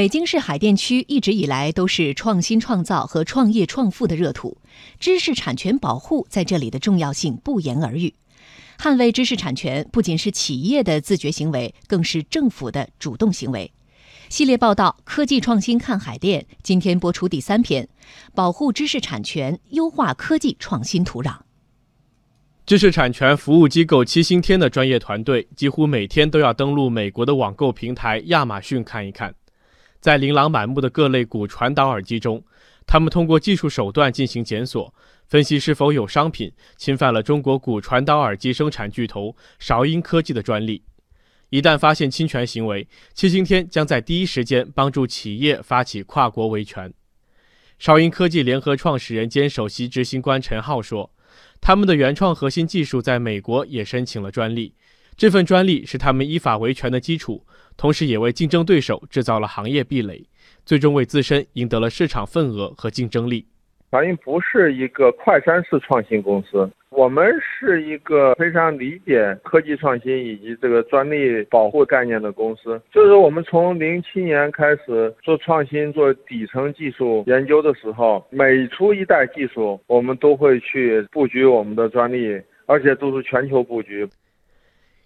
北京市海淀区一直以来都是创新创造和创业创富的热土，知识产权保护在这里的重要性不言而喻。捍卫知识产权不仅是企业的自觉行为，更是政府的主动行为。系列报道《科技创新看海淀》今天播出第三篇：保护知识产权，优化科技创新土壤。知识产权服务机构七星天的专业团队几乎每天都要登录美国的网购平台亚马逊看一看。在琳琅满目的各类骨传导耳机中，他们通过技术手段进行检索，分析是否有商品侵犯了中国骨传导耳机生产巨头韶音科技的专利。一旦发现侵权行为，七星天将在第一时间帮助企业发起跨国维权。韶音科技联合创始人兼首席执行官陈浩说：“他们的原创核心技术在美国也申请了专利。”这份专利是他们依法维权的基础，同时也为竞争对手制造了行业壁垒，最终为自身赢得了市场份额和竞争力。华音不是一个快餐式创新公司，我们是一个非常理解科技创新以及这个专利保护概念的公司。就是我们从零七年开始做创新、做底层技术研究的时候，每出一代技术，我们都会去布局我们的专利，而且都是全球布局。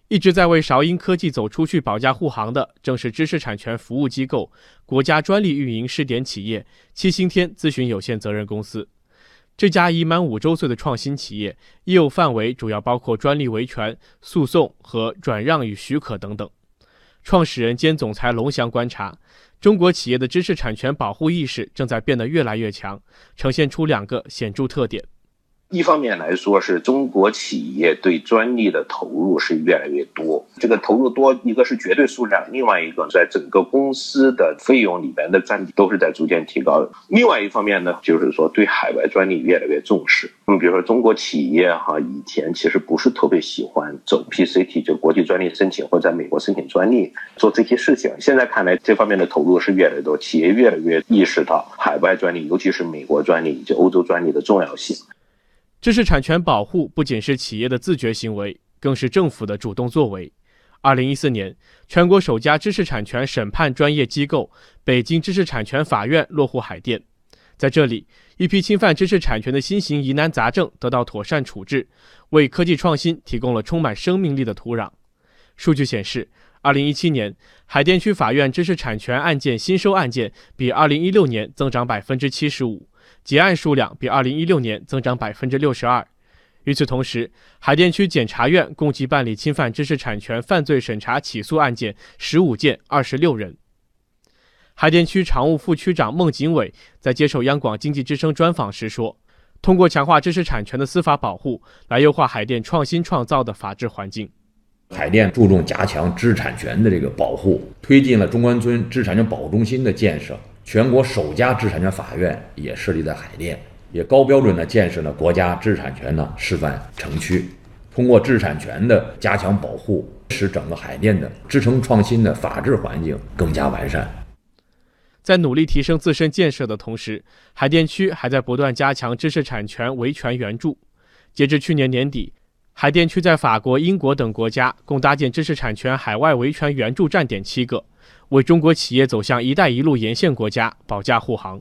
一直在为韶音科技走出去保驾护航的，正是知识产权服务机构、国家专利运营试点企业七星天咨询有限责任公司。这家已满五周岁的创新企业，业务范围主要包括专利维权、诉讼和转让与许可等等。创始人兼总裁龙翔观察，中国企业的知识产权保护意识正在变得越来越强，呈现出两个显著特点。一方面来说，是中国企业对专利的投入是越来越多。这个投入多，一个是绝对数量，另外一个在整个公司的费用里边的占比都是在逐渐提高的。另外一方面呢，就是说对海外专利越来越重视。你比如说中国企业哈，以前其实不是特别喜欢走 PCT，就国际专利申请或者在美国申请专利做这些事情。现在看来，这方面的投入是越来越多，企业越来越意识到海外专利，尤其是美国专利以及欧洲专利的重要性。知识产权保护不仅是企业的自觉行为，更是政府的主动作为。二零一四年，全国首家知识产权审判专业机构——北京知识产权法院落户海淀。在这里，一批侵犯知识产权的新型疑难杂症得到妥善处置，为科技创新提供了充满生命力的土壤。数据显示，二零一七年海淀区法院知识产权案件新收案件比二零一六年增长百分之七十五。结案数量比2016年增长百分之六十二。与此同时，海淀区检察院共计办理侵犯知识产权犯罪审查起诉案件十五件，二十六人。海淀区常务副区长孟景伟在接受央广经济之声专访时说：“通过强化知识产权的司法保护，来优化海淀创新创造的法治环境。海淀注重加强知识产权的这个保护，推进了中关村知识产权保护中心的建设。”全国首家知识产权法院也设立在海淀，也高标准的建设了国家知识产权的示范城区。通过知识产权的加强保护，使整个海淀的支撑创新的法治环境更加完善。在努力提升自身建设的同时，海淀区还在不断加强知识产权维权援助。截至去年年底，海淀区在法国、英国等国家共搭建知识产权海外维权援助站点七个。为中国企业走向“一带一路”沿线国家保驾护航。